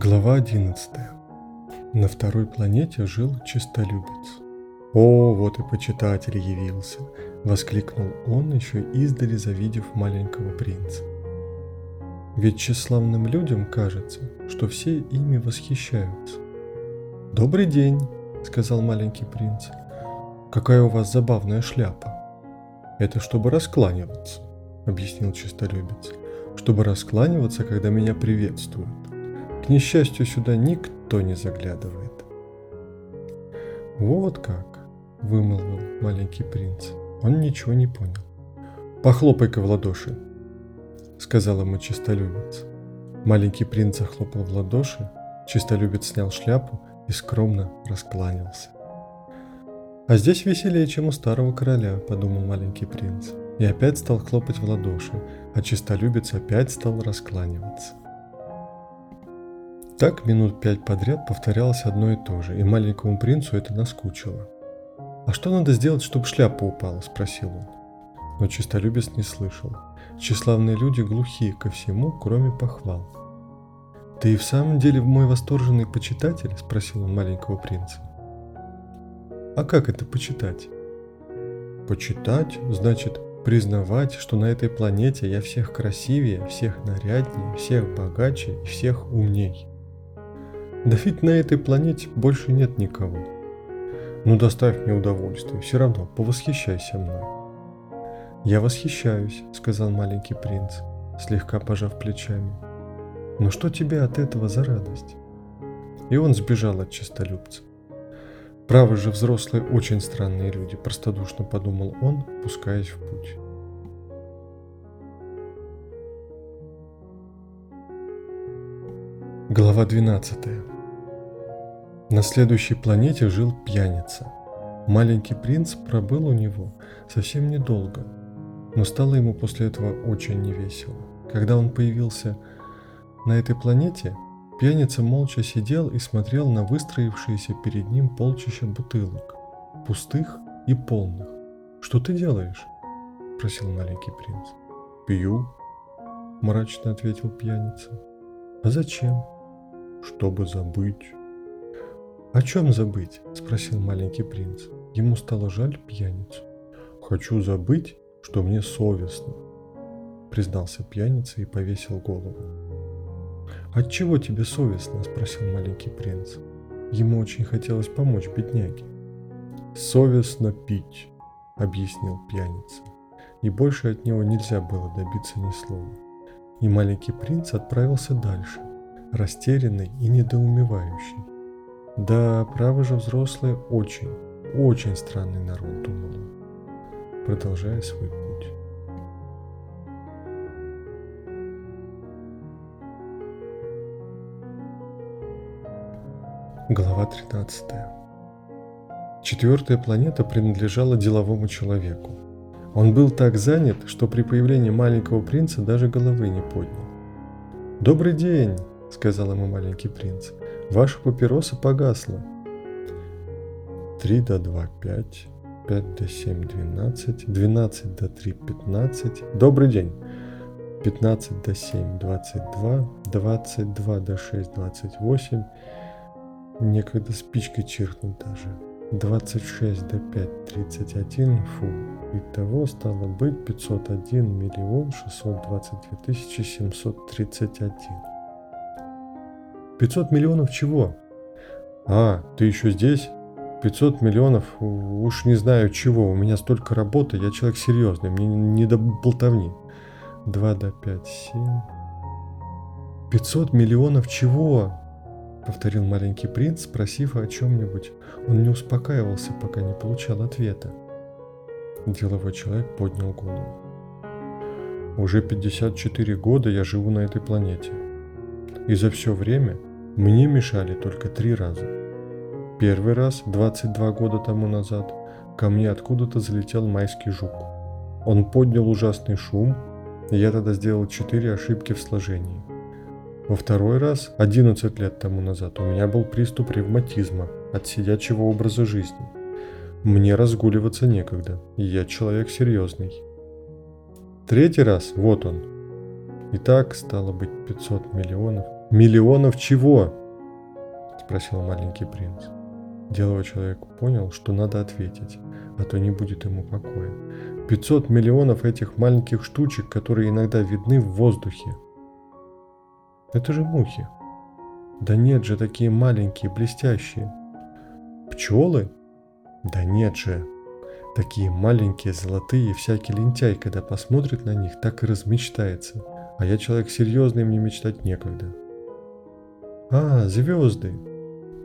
Глава 11. На второй планете жил чистолюбец. «О, вот и почитатель явился!» – воскликнул он, еще издали завидев маленького принца. Ведь тщеславным людям кажется, что все ими восхищаются. «Добрый день!» – сказал маленький принц. «Какая у вас забавная шляпа!» «Это чтобы раскланиваться», – объяснил чистолюбец. «Чтобы раскланиваться, когда меня приветствуют. К несчастью, сюда никто не заглядывает. Вот как, вымолвил маленький принц. Он ничего не понял. Похлопай-ка в ладоши, сказал ему чистолюбец. Маленький принц захлопал в ладоши, чистолюбец снял шляпу и скромно раскланялся. А здесь веселее, чем у старого короля, подумал маленький принц. И опять стал хлопать в ладоши, а чистолюбец опять стал раскланиваться. Так минут пять подряд повторялось одно и то же, и маленькому принцу это наскучило. «А что надо сделать, чтобы шляпа упала?» – спросил он. Но чистолюбец не слышал. Тщеславные люди глухи ко всему, кроме похвал. «Ты и в самом деле мой восторженный почитатель?» – спросил он маленького принца. «А как это почитать?» «Почитать значит признавать, что на этой планете я всех красивее, всех наряднее, всех богаче и всех умней. Да ведь на этой планете больше нет никого. Ну доставь мне удовольствие, все равно повосхищайся мной. Я восхищаюсь, сказал маленький принц, слегка пожав плечами. Но что тебе от этого за радость? И он сбежал от чистолюбца. Правы же взрослые очень странные люди, простодушно подумал он, пускаясь в путь. Глава 12. На следующей планете жил пьяница. Маленький принц пробыл у него совсем недолго, но стало ему после этого очень невесело. Когда он появился на этой планете, пьяница молча сидел и смотрел на выстроившиеся перед ним полчища бутылок, пустых и полных. «Что ты делаешь?» – спросил маленький принц. «Пью», – мрачно ответил пьяница. «А зачем?» чтобы забыть. «О чем забыть?» – спросил маленький принц. Ему стало жаль пьяницу. «Хочу забыть, что мне совестно», – признался пьяница и повесил голову. «От чего тебе совестно?» – спросил маленький принц. Ему очень хотелось помочь бедняге. «Совестно пить», – объяснил пьяница. И больше от него нельзя было добиться ни слова. И маленький принц отправился дальше, растерянный и недоумевающий. Да, право же взрослые очень, очень странный народ, думал он, продолжая свой путь. Глава 13. Четвертая планета принадлежала деловому человеку. Он был так занят, что при появлении маленького принца даже головы не поднял. «Добрый день!» — сказал ему маленький принц. «Ваша папироса погасла». «Три до два — пять, пять до семь — двенадцать, двенадцать до три — пятнадцать. Добрый день!» Пятнадцать до семь — двадцать два, двадцать два до шесть — двадцать восемь. Некогда спичкой чиркнуть даже. Двадцать шесть до пять — тридцать один. Фу. Итого стало быть пятьсот один миллион шестьсот двадцать две тысячи семьсот тридцать один. 500 миллионов чего? А, ты еще здесь? 500 миллионов, уж не знаю чего, у меня столько работы, я человек серьезный, мне не до болтовни. 2 до 5, 7. 500 миллионов чего? Повторил маленький принц, спросив о чем-нибудь. Он не успокаивался, пока не получал ответа. Деловой человек поднял голову. Уже 54 года я живу на этой планете. И за все время мне мешали только три раза. Первый раз, 22 года тому назад, ко мне откуда-то залетел майский жук. Он поднял ужасный шум, и я тогда сделал четыре ошибки в сложении. Во второй раз, 11 лет тому назад, у меня был приступ ревматизма от сидячего образа жизни. Мне разгуливаться некогда, я человек серьезный. Третий раз, вот он. И так, стало быть, 500 миллионов – Миллионов чего? Спросил маленький принц. Деловой человек понял, что надо ответить, а то не будет ему покоя. 500 миллионов этих маленьких штучек, которые иногда видны в воздухе. Это же мухи. Да нет же, такие маленькие, блестящие. Пчелы? Да нет же. Такие маленькие, золотые, всякий лентяй, когда посмотрит на них, так и размечтается. А я человек серьезный, мне мечтать некогда. А, звезды.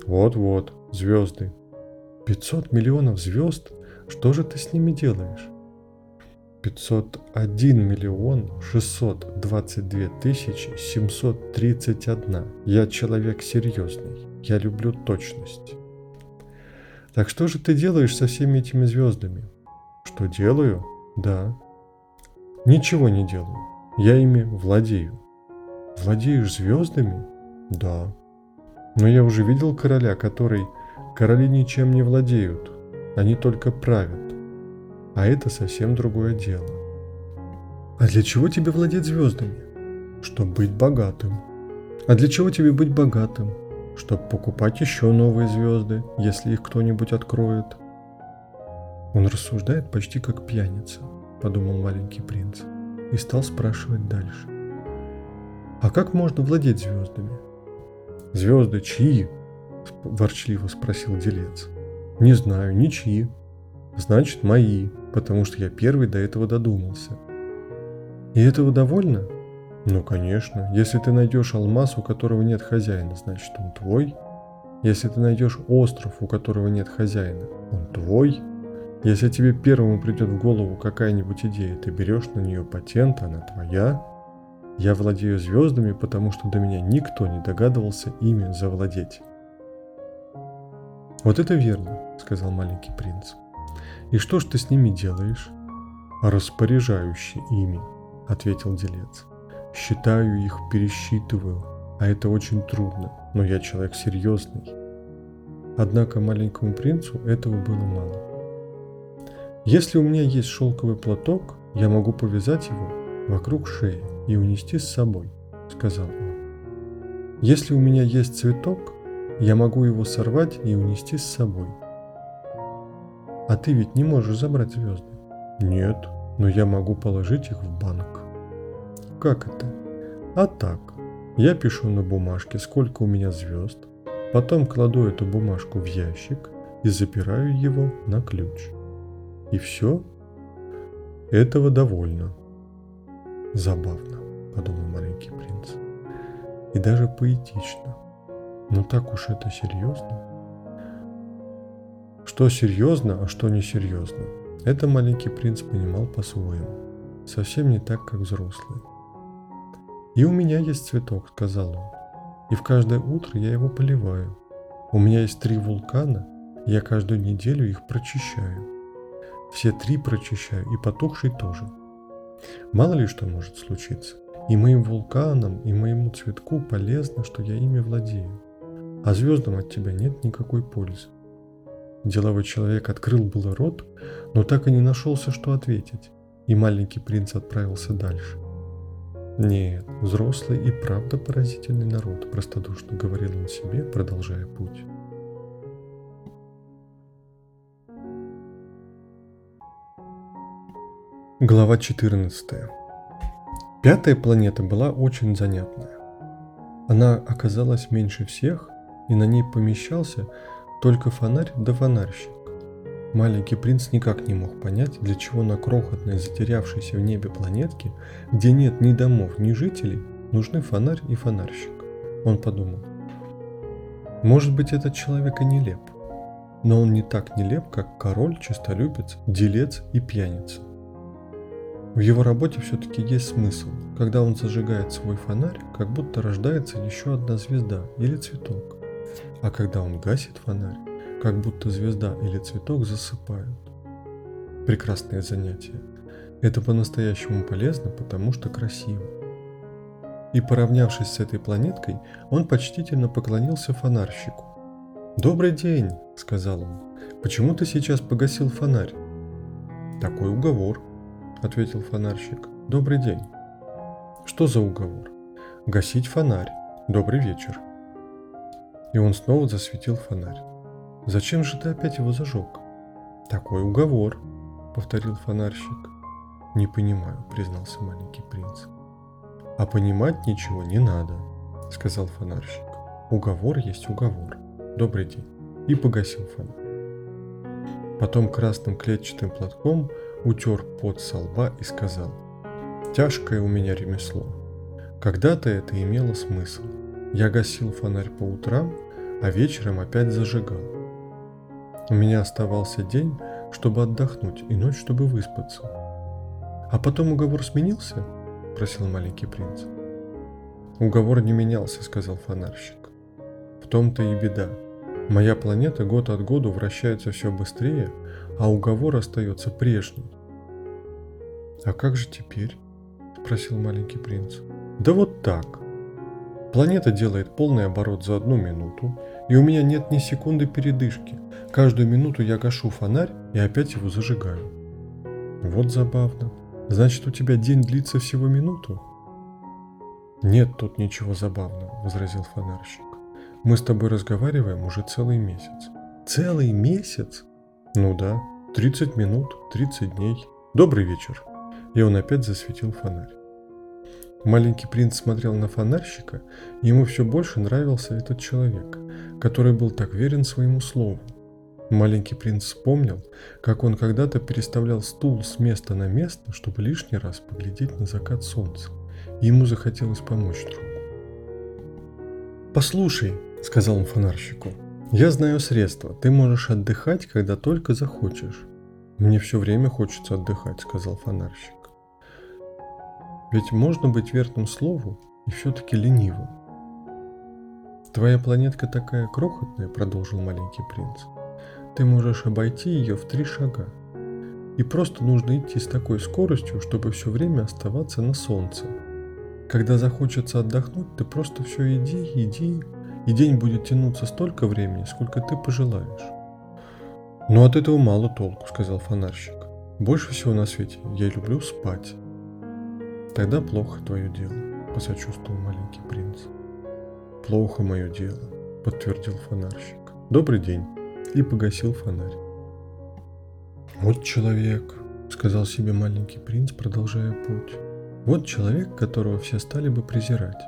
Вот-вот, звезды. 500 миллионов звезд? Что же ты с ними делаешь? 501 миллион 622 тысячи 731. Я человек серьезный. Я люблю точность. Так что же ты делаешь со всеми этими звездами? Что делаю? Да. Ничего не делаю. Я ими владею. Владеешь звездами? Да. Но я уже видел короля, который... Короли ничем не владеют. Они только правят. А это совсем другое дело. А для чего тебе владеть звездами? Чтобы быть богатым. А для чего тебе быть богатым? Чтобы покупать еще новые звезды, если их кто-нибудь откроет. Он рассуждает почти как пьяница, подумал маленький принц, и стал спрашивать дальше. А как можно владеть звездами? Звезды чьи? Ворчливо спросил делец. Не знаю, ничьи. Значит, мои, потому что я первый до этого додумался. И этого довольно? Ну, конечно. Если ты найдешь алмаз, у которого нет хозяина, значит, он твой. Если ты найдешь остров, у которого нет хозяина, он твой. Если тебе первому придет в голову какая-нибудь идея, ты берешь на нее патент, она твоя. Я владею звездами, потому что до меня никто не догадывался ими завладеть. Вот это верно, сказал маленький принц. И что ж ты с ними делаешь? Распоряжающий ими, ответил делец. Считаю их, пересчитываю, а это очень трудно, но я человек серьезный. Однако маленькому принцу этого было мало. Если у меня есть шелковый платок, я могу повязать его вокруг шеи и унести с собой, сказал он. Если у меня есть цветок, я могу его сорвать и унести с собой, а ты ведь не можешь забрать звезды. Нет, но я могу положить их в банк. Как это? А так. Я пишу на бумажке, сколько у меня звезд, потом кладу эту бумажку в ящик и запираю его на ключ. И все? Этого довольно. Забавно, подумал маленький принц. И даже поэтично. Но так уж это серьезно. Что серьезно, а что несерьезно. Это маленький принц понимал по-своему. Совсем не так, как взрослый. «И у меня есть цветок», — сказал он. «И в каждое утро я его поливаю. У меня есть три вулкана, и я каждую неделю их прочищаю. Все три прочищаю, и потухший тоже. Мало ли что может случиться. И моим вулканам, и моему цветку полезно, что я ими владею. А звездам от тебя нет никакой пользы. Деловой человек открыл было рот, но так и не нашелся, что ответить, и маленький принц отправился дальше. «Нет, взрослый и правда поразительный народ», – простодушно говорил он себе, продолжая путь. Глава 14. Пятая планета была очень занятная. Она оказалась меньше всех, и на ней помещался только фонарь да фонарщик. Маленький принц никак не мог понять, для чего на крохотной затерявшейся в небе планетке, где нет ни домов, ни жителей, нужны фонарь и фонарщик. Он подумал, может быть этот человек и нелеп, но он не так нелеп, как король, честолюбец, делец и пьяница. В его работе все-таки есть смысл. Когда он зажигает свой фонарь, как будто рождается еще одна звезда или цветок а когда он гасит фонарь, как будто звезда или цветок засыпают. Прекрасное занятие. Это по-настоящему полезно, потому что красиво. И поравнявшись с этой планеткой, он почтительно поклонился фонарщику. «Добрый день», — сказал он. «Почему ты сейчас погасил фонарь?» «Такой уговор», — ответил фонарщик. «Добрый день». «Что за уговор?» «Гасить фонарь. добрый вечер». И он снова засветил фонарь. «Зачем же ты опять его зажег?» «Такой уговор», — повторил фонарщик. «Не понимаю», — признался маленький принц. «А понимать ничего не надо», — сказал фонарщик. «Уговор есть уговор. Добрый день». И погасил фонарь. Потом красным клетчатым платком утер пот со лба и сказал, «Тяжкое у меня ремесло. Когда-то это имело смысл. Я гасил фонарь по утрам, а вечером опять зажигал. У меня оставался день, чтобы отдохнуть, и ночь, чтобы выспаться. А потом уговор сменился? Просил маленький принц. Уговор не менялся, сказал фонарщик. В том-то и беда. Моя планета год от года вращается все быстрее, а уговор остается прежний. А как же теперь? Спросил маленький принц. Да вот так. Планета делает полный оборот за одну минуту, и у меня нет ни секунды передышки. Каждую минуту я гашу фонарь и опять его зажигаю. Вот забавно. Значит, у тебя день длится всего минуту? Нет тут ничего забавного, возразил фонарщик. Мы с тобой разговариваем уже целый месяц. Целый месяц? Ну да, 30 минут, 30 дней. Добрый вечер. И он опять засветил фонарь. Маленький принц смотрел на фонарщика, и ему все больше нравился этот человек, который был так верен своему слову. Маленький принц вспомнил, как он когда-то переставлял стул с места на место, чтобы лишний раз поглядеть на закат солнца. И ему захотелось помочь другу. «Послушай», — сказал он фонарщику, — «я знаю средства. Ты можешь отдыхать, когда только захочешь». «Мне все время хочется отдыхать», — сказал фонарщик. Ведь можно быть верным слову и все-таки ленивым. Твоя планетка такая крохотная, продолжил маленький принц. Ты можешь обойти ее в три шага. И просто нужно идти с такой скоростью, чтобы все время оставаться на солнце. Когда захочется отдохнуть, ты просто все иди, иди, и день будет тянуться столько времени, сколько ты пожелаешь. Но от этого мало толку, сказал фонарщик. Больше всего на свете я люблю спать. Тогда плохо твое дело, посочувствовал маленький принц. Плохо мое дело, подтвердил фонарщик. Добрый день. И погасил фонарь. Вот человек, сказал себе маленький принц, продолжая путь. Вот человек, которого все стали бы презирать.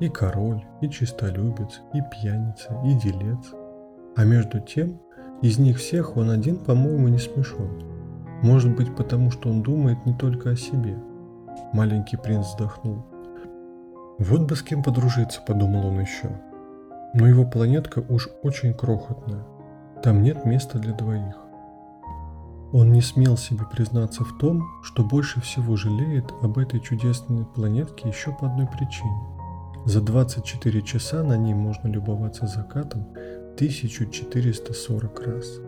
И король, и чистолюбец, и пьяница, и делец. А между тем, из них всех он один, по-моему, не смешон. Может быть, потому что он думает не только о себе – Маленький принц вздохнул. Вот бы с кем подружиться, подумал он еще. Но его планетка уж очень крохотная. Там нет места для двоих. Он не смел себе признаться в том, что больше всего жалеет об этой чудесной планетке еще по одной причине. За 24 часа на ней можно любоваться закатом 1440 раз.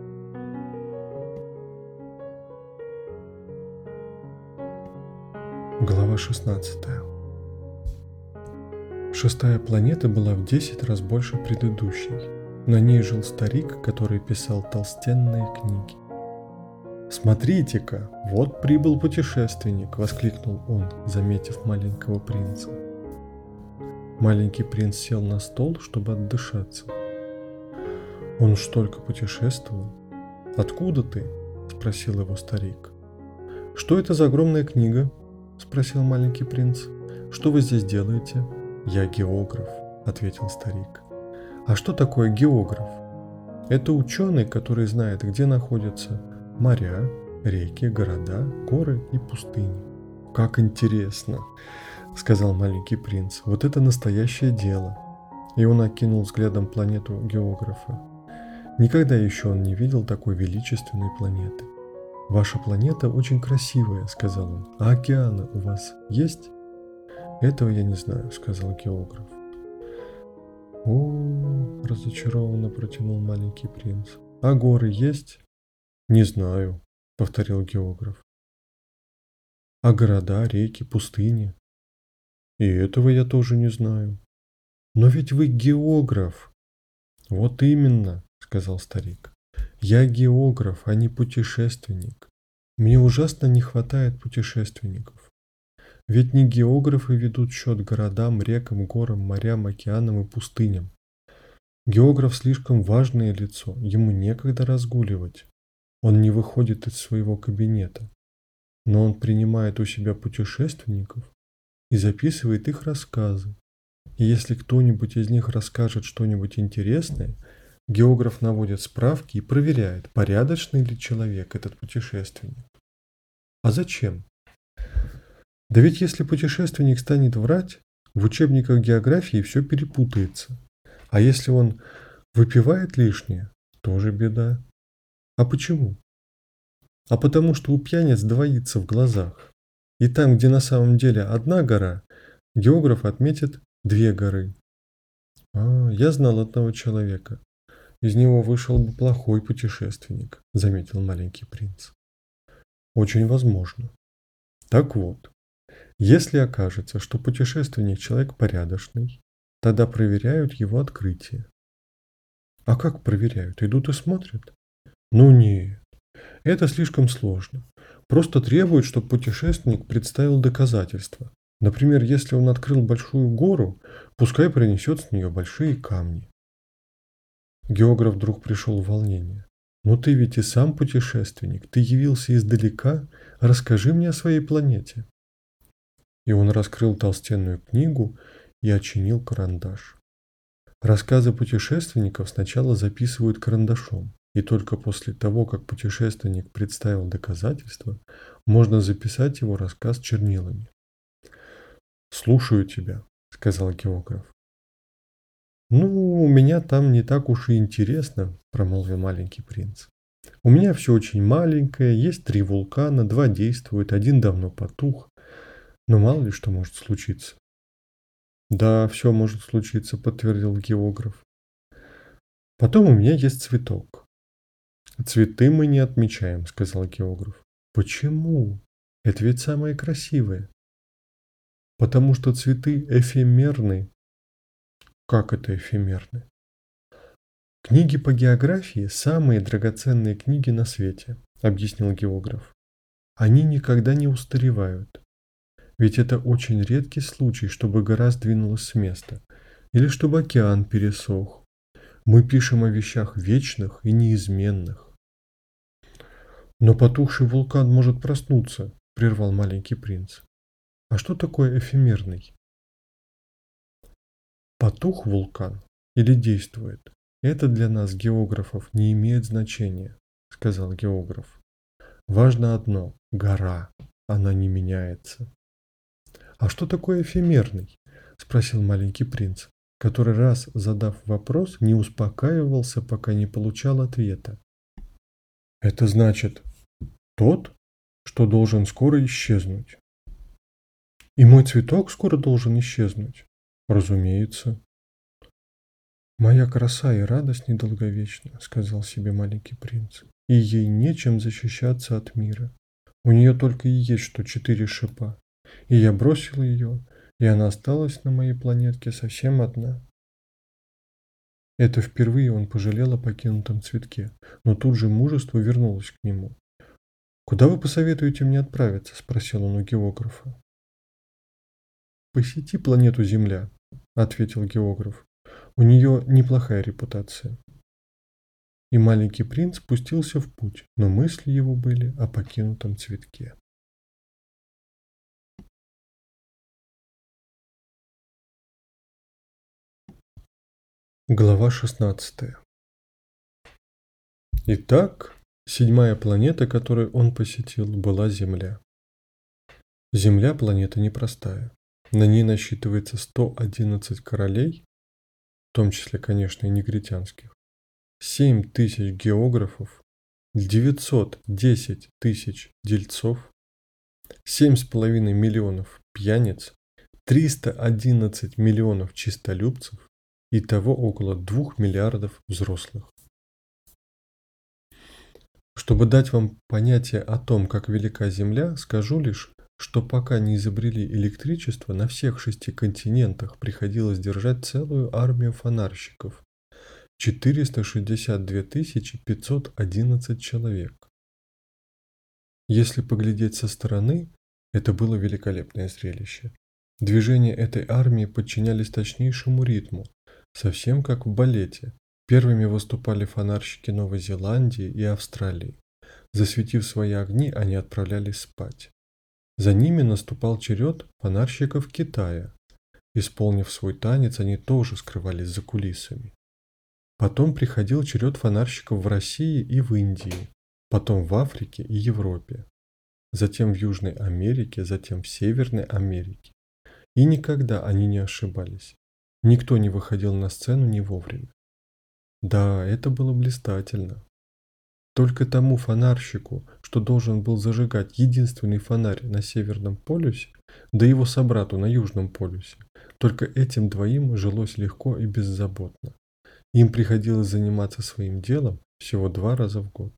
Глава 16. Шестая планета была в 10 раз больше предыдущей. На ней жил старик, который писал толстенные книги. «Смотрите-ка, вот прибыл путешественник!» – воскликнул он, заметив маленького принца. Маленький принц сел на стол, чтобы отдышаться. Он уж только путешествовал. «Откуда ты?» – спросил его старик. «Что это за огромная книга?» – спросил маленький принц. «Что вы здесь делаете?» «Я географ», – ответил старик. «А что такое географ?» «Это ученый, который знает, где находятся моря, реки, города, горы и пустыни». «Как интересно!» – сказал маленький принц. «Вот это настоящее дело!» И он окинул взглядом планету географа. Никогда еще он не видел такой величественной планеты. «Ваша планета очень красивая», — сказал он. «А океаны у вас есть?» «Этого я не знаю», — сказал географ. «О, — разочарованно протянул маленький принц. «А горы есть?» «Не знаю», — повторил географ. «А города, реки, пустыни?» «И этого я тоже не знаю». «Но ведь вы географ!» «Вот именно», — сказал старик. Я географ, а не путешественник. Мне ужасно не хватает путешественников. Ведь не географы ведут счет городам, рекам, горам, морям, океанам и пустыням. Географ слишком важное лицо, ему некогда разгуливать. Он не выходит из своего кабинета, но он принимает у себя путешественников и записывает их рассказы. И если кто-нибудь из них расскажет что-нибудь интересное, географ наводит справки и проверяет, порядочный ли человек этот путешественник. А зачем? Да ведь если путешественник станет врать, в учебниках географии все перепутается. А если он выпивает лишнее, тоже беда. А почему? А потому что у пьяниц двоится в глазах. И там, где на самом деле одна гора, географ отметит две горы. А, я знал одного человека. Из него вышел бы плохой путешественник, заметил маленький принц. Очень возможно. Так вот, если окажется, что путешественник человек порядочный, тогда проверяют его открытие. А как проверяют? Идут и смотрят? Ну нет, это слишком сложно. Просто требуют, чтобы путешественник представил доказательства. Например, если он открыл большую гору, пускай принесет с нее большие камни. Географ вдруг пришел в волнение. «Но ты ведь и сам путешественник, ты явился издалека, расскажи мне о своей планете». И он раскрыл толстенную книгу и очинил карандаш. Рассказы путешественников сначала записывают карандашом, и только после того, как путешественник представил доказательства, можно записать его рассказ чернилами. «Слушаю тебя», — сказал географ. «Ну, у меня там не так уж и интересно», — промолвил маленький принц. «У меня все очень маленькое, есть три вулкана, два действуют, один давно потух. Но мало ли что может случиться». «Да, все может случиться», — подтвердил географ. «Потом у меня есть цветок». «Цветы мы не отмечаем», — сказал географ. «Почему? Это ведь самое красивое». «Потому что цветы эфемерны». «Как это эфемерны?» «Книги по географии – самые драгоценные книги на свете», – объяснил географ. «Они никогда не устаревают. Ведь это очень редкий случай, чтобы гора сдвинулась с места, или чтобы океан пересох. Мы пишем о вещах вечных и неизменных. Но потухший вулкан может проснуться, прервал маленький принц. А что такое эфемерный? Потух вулкан или действует? Это для нас, географов, не имеет значения, сказал географ. Важно одно – гора, она не меняется. «А что такое эфемерный?» – спросил маленький принц, который раз, задав вопрос, не успокаивался, пока не получал ответа. «Это значит, тот, что должен скоро исчезнуть». «И мой цветок скоро должен исчезнуть?» «Разумеется». «Моя краса и радость недолговечна», — сказал себе маленький принц. «И ей нечем защищаться от мира. У нее только и есть что четыре шипа. И я бросил ее, и она осталась на моей планетке совсем одна. Это впервые он пожалел о покинутом цветке, но тут же мужество вернулось к нему. «Куда вы посоветуете мне отправиться?» – спросил он у географа. «Посети планету Земля», – ответил географ. «У нее неплохая репутация». И маленький принц спустился в путь, но мысли его были о покинутом цветке. Глава 16 Итак, седьмая планета, которую он посетил, была Земля. Земля – планета непростая. На ней насчитывается 111 королей, в том числе, конечно, и негритянских, 7 тысяч географов, 910 тысяч дельцов, 7,5 миллионов пьяниц, 311 миллионов чистолюбцев, Итого около 2 миллиардов взрослых. Чтобы дать вам понятие о том, как велика Земля, скажу лишь, что пока не изобрели электричество, на всех шести континентах приходилось держать целую армию фонарщиков. 462 511 человек. Если поглядеть со стороны, Это было великолепное зрелище. Движения этой армии подчинялись точнейшему ритму, совсем как в балете. Первыми выступали фонарщики Новой Зеландии и Австралии. Засветив свои огни, они отправлялись спать. За ними наступал черед фонарщиков Китая. Исполнив свой танец, они тоже скрывались за кулисами. Потом приходил черед фонарщиков в России и в Индии, потом в Африке и Европе, затем в Южной Америке, затем в Северной Америке. И никогда они не ошибались. Никто не выходил на сцену не вовремя. Да, это было блистательно. Только тому фонарщику, что должен был зажигать единственный фонарь на Северном полюсе, да его собрату на Южном полюсе, только этим двоим жилось легко и беззаботно. Им приходилось заниматься своим делом всего два раза в год.